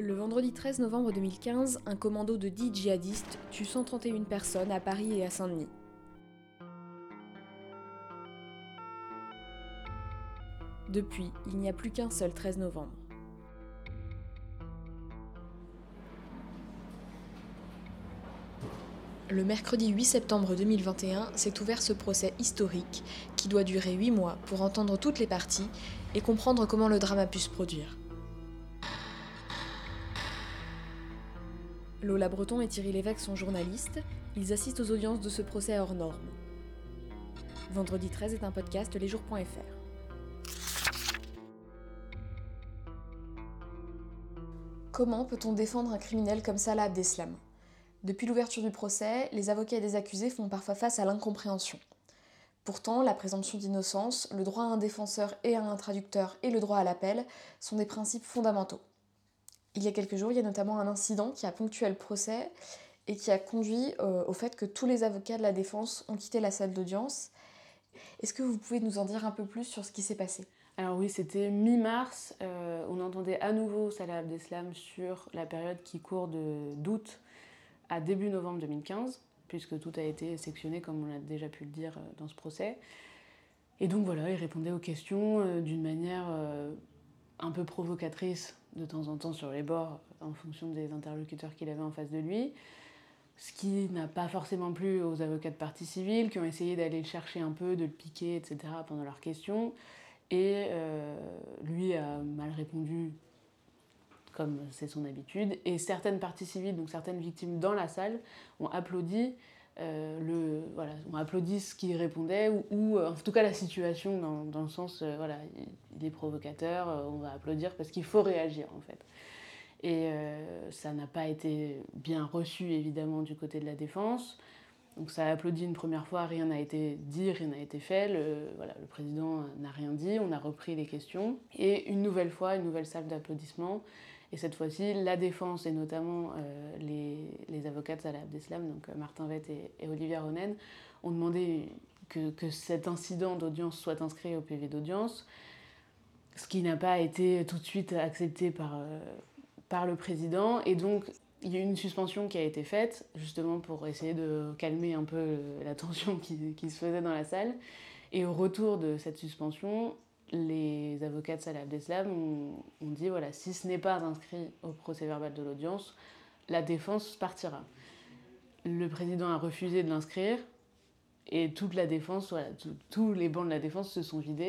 Le vendredi 13 novembre 2015, un commando de 10 djihadistes tue 131 personnes à Paris et à Saint-Denis. Depuis, il n'y a plus qu'un seul 13 novembre. Le mercredi 8 septembre 2021 s'est ouvert ce procès historique qui doit durer 8 mois pour entendre toutes les parties et comprendre comment le drame a pu se produire. Lola Breton et Thierry Lévesque sont journalistes, ils assistent aux audiences de ce procès hors norme. Vendredi 13 est un podcast lesjours.fr. Comment peut-on défendre un criminel comme Salah Abdeslam? Depuis l'ouverture du procès, les avocats des accusés font parfois face à l'incompréhension. Pourtant, la présomption d'innocence, le droit à un défenseur et à un traducteur et le droit à l'appel sont des principes fondamentaux. Il y a quelques jours, il y a notamment un incident qui a ponctué le procès et qui a conduit euh, au fait que tous les avocats de la défense ont quitté la salle d'audience. Est-ce que vous pouvez nous en dire un peu plus sur ce qui s'est passé? Alors oui, c'était mi-mars. Euh, on entendait à nouveau Salah Abdeslam sur la période qui court d'août à début novembre 2015, puisque tout a été sectionné, comme on a déjà pu le dire euh, dans ce procès. Et donc voilà, il répondait aux questions d'une manière un peu provocatrice de temps en temps sur les bords en fonction des interlocuteurs qu'il avait en face de lui. Ce qui n'a pas forcément plu aux avocats de partie civile qui ont essayé d'aller le chercher un peu, de le piquer, etc. pendant leurs questions. Et euh, lui a mal répondu comme c'est son habitude. Et certaines parties civiles, donc certaines victimes dans la salle, ont applaudi euh, le, voilà, on applaudit ce qu'il répondait, ou, euh, en tout cas la situation, dans, dans le sens, euh, voilà, il, est provocateur, on va applaudir parce qu'il faut réagir en fait. Et ça n'a pas été bien reçu évidemment du côté de la défense. Donc ça a applaudi une première fois, rien n'a été dit, rien n'a été fait. Le, voilà, le président n'a rien dit, on a repris les questions. Et une nouvelle fois, une nouvelle salle d'applaudissements. Et cette fois-ci, la défense et notamment euh, les, les, avocats de Salah Abdeslam, donc euh, Martin Vett et, Olivia Ronen, ont demandé que, que cet incident d'audience soit inscrit au PV d'audience, ce qui n'a pas été tout de suite accepté par, euh, par le président. Et donc, il y a eu une suspension qui a été faite, justement pour essayer de calmer un peu la tension qui, qui se faisait dans la salle. Et au retour de cette suspension, les avocats de Salah Abdeslam ont, dit voilà, si ce n'est pas inscrit au procès verbal de l'audience, la défense partira. Le président a refusé de l'inscrire et toute la défense, voilà, tous les bancs de la défense se sont vidés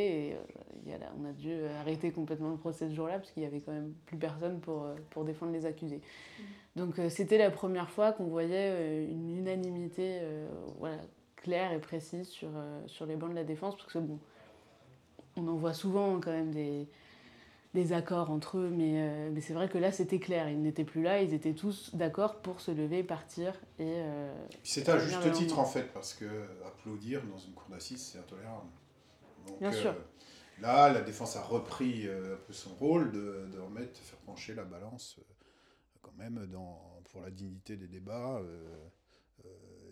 et euh, là, on a dû arrêter complètement le procès ce jour-là parce qu'il n'y avait quand même plus personne pour, euh, pour défendre les accusés. Mmh. Donc euh, c'était la première fois qu'on voyait euh, une unanimité euh, voilà, claire et précise sur, euh, sur les bancs de la défense parce que bon, on en voit souvent quand même des, des accords entre eux, mais, euh, mais c'est vrai que là c'était clair, ils n'étaient plus là, ils étaient tous d'accord pour se lever, partir et. Euh, c'est à juste titre en fait, parce que applaudir dans une cour d'assises c'est intolérable. Donc, Bien sûr. Euh, là, la défense a repris euh, un peu son rôle de, de remettre, de faire pencher la balance quand même dans, pour la dignité des débats,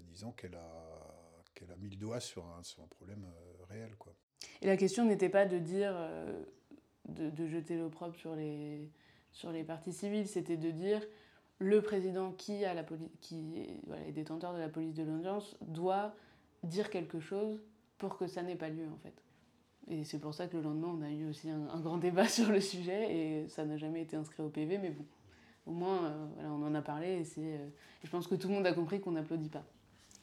disant qu'elle a, qu'elle a mis le doigt sur un, sur un problème réel. Quoi. Et la question n'était pas de dire, euh, de, de, jeter l'opprobre sur les, sur les parties civiles, c'était de dire le président qui, a la qui est, voilà, détenteur de la police de l'audience doit dire quelque chose pour que ça n'ait pas lieu en fait. Et c'est pour ça que le lendemain, on a eu aussi un, grand débat sur le sujet et ça n'a jamais été inscrit au PV, mais bon, au moins, euh, on en a parlé et, euh, je pense que tout le monde a compris qu'on n'applaudit pas.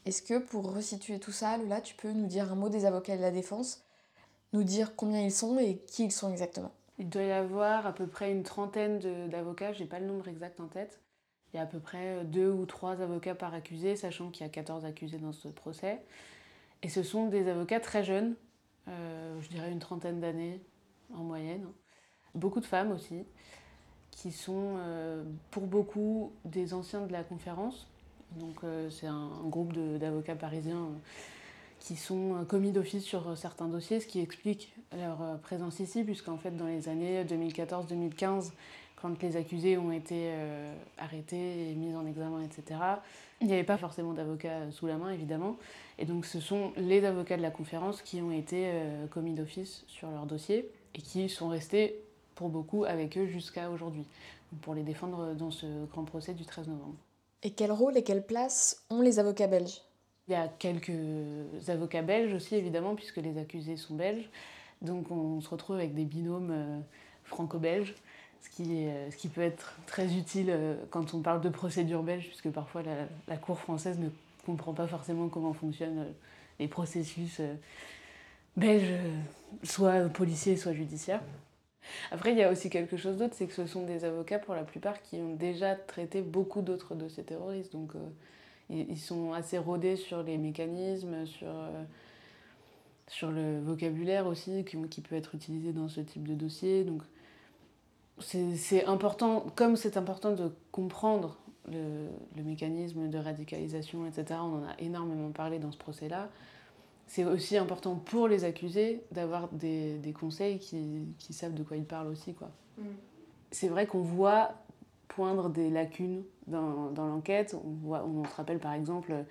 Est-ce que pour resituer tout ça, Lola, tu peux nous dire un mot des avocats de la défense? Nous dire combien ils sont et qui ils sont exactement. Il doit y avoir à peu près une trentaine d'avocats, j'ai pas le nombre exact en tête. Il y a à peu près deux ou trois avocats par accusé, sachant qu'il y a 14 accusés dans ce procès. Et ce sont des avocats très jeunes, euh, je dirais une trentaine d'années en moyenne. Beaucoup de femmes aussi, qui sont euh, pour beaucoup des anciens de la conférence. Donc euh, c'est un, groupe d'avocats parisiens qui sont commis d'office sur certains dossiers, ce qui explique leur présence ici, puisqu'en fait dans les années 2014-2015, quand les accusés ont été euh, arrêtés mis en examen, etc., il n'y avait pas forcément d'avocats sous la main, évidemment. Et donc ce sont les avocats de la conférence qui ont été euh, commis d'office sur leur dossier et qui sont restés pour beaucoup avec eux jusqu'à aujourd'hui. pour les défendre dans ce grand procès du 13 novembre. Et quel rôle et quelle place ont les avocats belges? Il y a quelques avocats belges aussi, évidemment, puisque les accusés sont belges. Donc on se retrouve avec des binômes euh, franco-belges, ce qui, euh, ce qui peut être très utile euh, quand on parle de procédure belge, puisque parfois la, la Cour française ne comprend pas forcément comment fonctionnent les processus belges, soit policiers, soit judiciaires. Après, il y a aussi quelque chose d'autre, c'est que ce sont des avocats pour la plupart qui ont déjà traité beaucoup d'autres dossiers terroristes. Donc, ils sont assez rodés sur les mécanismes, sur sur le vocabulaire aussi qui, qui, peut être utilisé dans ce type de dossier. Donc c'est important, comme c'est important de comprendre le, le, mécanisme de radicalisation, etc., on en a énormément parlé dans ce procès-là, c'est aussi important pour les accusés d'avoir des, des, conseils qui, qui, savent de quoi ils parlent aussi. Quoi. Mm. C'est vrai qu'on voit poindre des lacunes dans, dans l'enquête. On, on se rappelle par exemple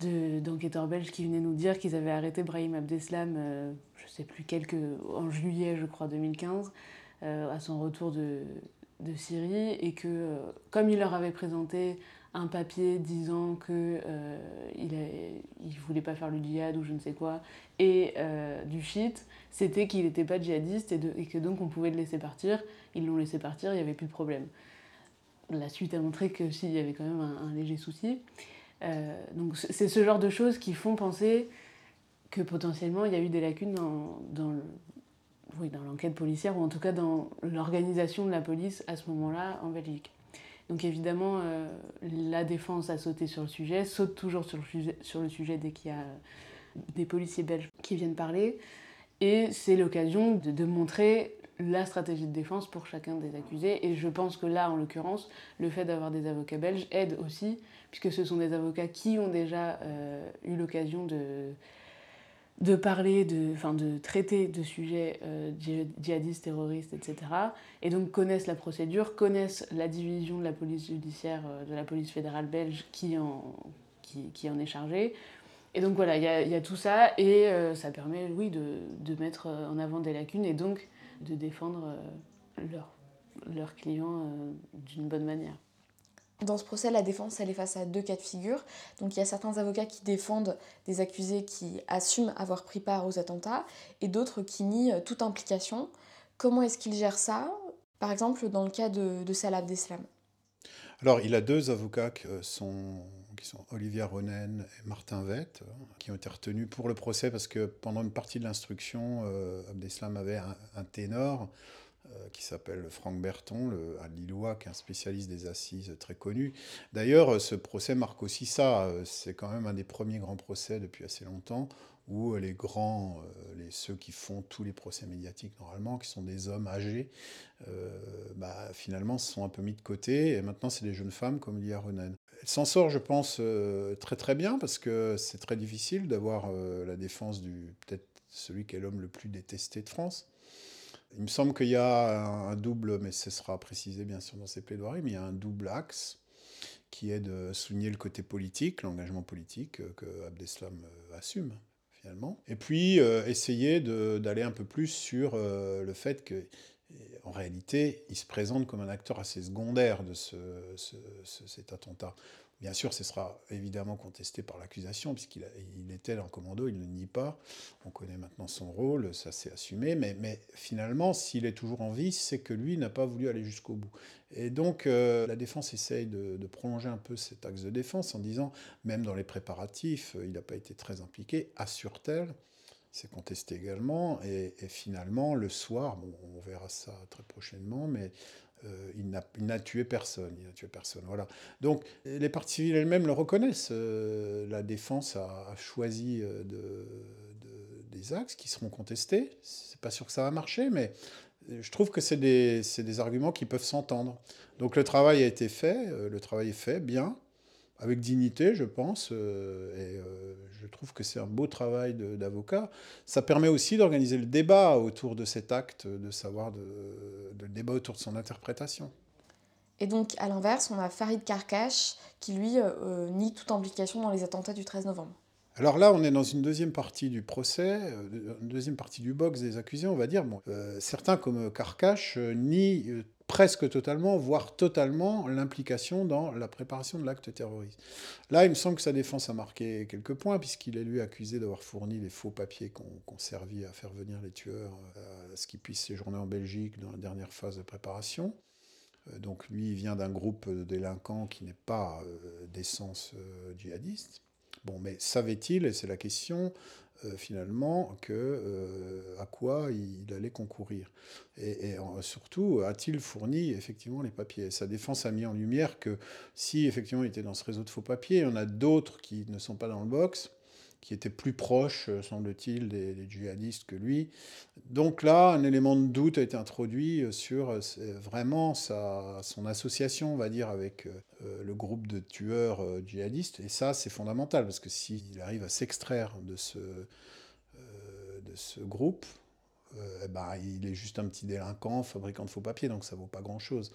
d'enquêteurs belges qui venaient nous dire qu'ils avaient arrêté Brahim Abdeslam, euh, je sais plus, quelques, en juillet, je crois, 2015, euh, à son retour de, de Syrie, et que, euh, comme il leur avait présenté un papier disant qu'il euh, ne voulait pas faire le djihad ou je ne sais quoi, et du shit, c'était qu'il n'était pas djihadiste de, et, que donc on pouvait le laisser partir. Ils l'ont laissé partir, il n'y avait plus de problème. La suite a montré que si, il y avait quand même un, léger souci. Euh, donc c'est ce genre de choses qui font penser que potentiellement il y a eu des lacunes dans, dans l'enquête policière ou en tout cas dans l'organisation de la police à ce moment-là en Belgique. Donc évidemment, euh, la défense a sauté sur le sujet, saute toujours sur le sujet, sur le sujet dès qu'il y a des policiers belges qui viennent parler. Et c'est l'occasion de, de, montrer la stratégie de défense pour chacun des accusés. Et je pense que là, en l'occurrence, le fait d'avoir des avocats belges aide aussi, puisque ce sont des avocats qui ont déjà euh, eu l'occasion de, de parler, de, de traiter de sujets euh, djihadistes, terroristes, etc. Et donc connaissent la procédure, connaissent la division de la police judiciaire, euh, de la police fédérale belge qui en, qui, qui en est chargée. Et donc voilà, il y, y a, tout ça, et ça permet, oui, de, de mettre en avant des lacunes, et donc de défendre euh, leurs leur clients euh, d'une bonne manière. Dans ce procès, la défense elle est face à deux cas de figure. Donc il y a certains avocats qui défendent des accusés qui assument avoir pris part aux attentats et d'autres qui nient euh, toute implication. Comment est-ce qu'ils gèrent ça Par exemple, dans le cas de, de Salah Abdeslam? Alors, il a deux avocats qui sont, qui sont Olivier Ronen et Martin Vett, qui ont été retenus pour le procès parce que pendant une partie de l'instruction, euh, Abdeslam avait un, ténor euh, qui s'appelle Franck Berton, le, un Lillois, qui est un spécialiste des assises très connu. D'ailleurs, ce procès marque aussi ça. C'est quand même un des premiers grands procès depuis assez longtemps où les grands, euh, ceux qui font tous les procès médiatiques normalement, qui sont des hommes âgés, euh, bah, finalement se sont un peu mis de côté. Et maintenant, c'est des jeunes femmes comme Lia Ronen. Elle s'en sort, je pense, euh, très très bien parce que c'est très difficile d'avoir euh, la défense du peut-être celui qui est l'homme le plus détesté de France. Il me semble qu'il y a un, double, mais ce sera précisé bien sûr dans ces plaidoiries, mais il y a un double axe qui est de souligner le côté politique, l'engagement politique que Abdeslam assume finalement. Et puis euh, essayer d'aller un peu plus sur euh, le fait que en réalité, il se présente comme un acteur assez secondaire de ce, ce, ce, cet attentat. Bien sûr, ce sera évidemment contesté par l'accusation, puisqu'il il était en commando, il ne nie pas. On connaît maintenant son rôle, ça s'est assumé. Mais, finalement, s'il est toujours en vie, c'est que lui n'a pas voulu aller jusqu'au bout. Et donc, euh, la défense essaye de, prolonger un peu cet axe de défense en disant, même dans les préparatifs, il n'a pas été très impliqué, assure-t-elle. C'est contesté également. Et, finalement, le soir, bon, on verra ça très prochainement, mais euh, il n'a tué personne. Il n'a tué personne. Voilà. Donc les parties civiles elles-mêmes le reconnaissent. Euh, la défense a, choisi de, de, des axes qui seront contestés. C'est pas sûr que ça va marcher, mais je trouve que c'est des, des, arguments qui peuvent s'entendre. Donc le travail a été fait, euh, le travail est fait bien, avec dignité, je pense, euh, et euh, je trouve que c'est un beau travail d'avocat. Ça permet aussi d'organiser le débat autour de cet acte, de savoir de, de débat autour de son interprétation. Et donc, à l'inverse, on a Farid Karkash qui, lui, euh, nie toute implication dans les attentats du 13 novembre. Alors là, on est dans une deuxième partie du procès, euh, une deuxième partie du box des accusés, on va dire. Bon, euh, certains, comme Carcache, euh, nient presque totalement, voire totalement, l'implication dans la préparation de l'acte terroriste. Là, il me semble que sa défense a marqué quelques points, puisqu'il est lui accusé d'avoir fourni les faux papiers qui ont servi à faire venir les tueurs, à ce qu'ils puissent séjourner en Belgique dans la dernière phase de préparation. Donc lui, il vient d'un groupe de délinquants qui n'est pas d'essence djihadiste. Mais savait-il, et c'est la question, euh, finalement, que, euh, à quoi il, allait concourir? Et, surtout, a-t-il fourni effectivement les papiers? Sa défense a mis en lumière que si effectivement il était dans ce réseau de faux papiers, il y en a d'autres qui ne sont pas dans le box, qui était plus proche, euh, semble-t-il, des, djihadistes que lui. Donc là, un élément de doute a été introduit euh, sur euh, vraiment sa, son association, on va dire, avec le groupe de tueurs djihadistes. Et ça, c'est fondamental, parce que s'il arrive à s'extraire de ce, de ce groupe, euh, eh ben, il est juste un petit délinquant, fabricant de faux papiers, donc ça vaut pas grand-chose.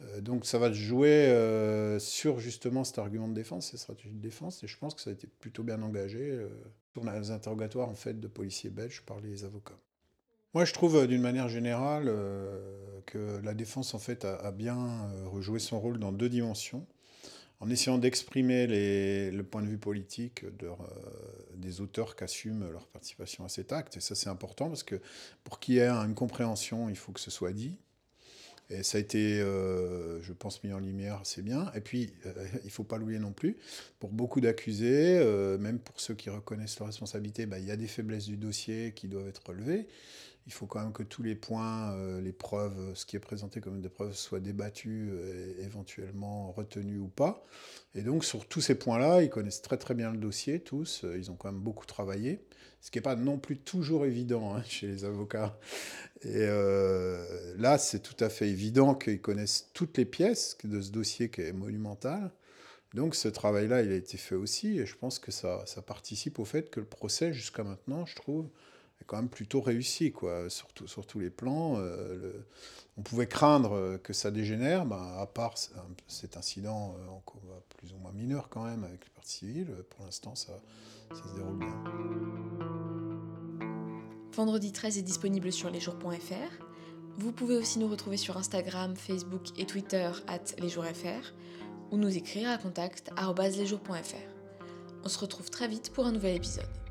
Euh, donc ça va jouer euh, sur justement cet argument de défense, ces stratégies de défense, et je pense que ça a été plutôt bien engagé sur les interrogatoires en fait de policiers belges par les avocats. Moi, je trouve d'une manière générale que la défense en fait a bien rejoué son rôle dans deux dimensions en essayant d'exprimer le point de vue politique euh, des auteurs qui assument leur participation à cet acte. Et ça, c'est important parce que pour qu'il y ait une compréhension, il faut que ce soit dit. Et ça a été, euh, je pense, mis en lumière assez bien. Et puis, euh, il ne faut pas l'oublier non plus, pour beaucoup d'accusés, même pour ceux qui reconnaissent leur responsabilité, bah, il y a des faiblesses du dossier qui doivent être relevées il faut quand même que tous les points, euh, les preuves, ce qui est présenté comme des preuves, soient débattus, euh, éventuellement retenus ou pas. Et donc sur tous ces points-là, ils connaissent très très bien le dossier, tous. Euh, ils ont quand même beaucoup travaillé, ce qui n'est pas non plus toujours évident hein, chez les avocats. Et là, c'est tout à fait évident qu'ils connaissent toutes les pièces de ce dossier qui est monumental. Donc ce travail-là, il a été fait aussi, et je pense que ça participe au fait que le procès, jusqu'à maintenant, je trouve, quand même plutôt réussi, quoi, surtout sur tous les plans. Euh, on pouvait craindre que ça dégénère, ben, à part cet incident euh, plus ou moins mineur quand même avec les parties civiles, pour l'instant ça, ça se déroule bien. Vendredi 13 est disponible sur lesjours.fr. Vous pouvez aussi nous retrouver sur Instagram, Facebook et Twitter at lesjoursfr ou nous écrire à contact lesjours.fr. On se retrouve très vite pour un nouvel épisode.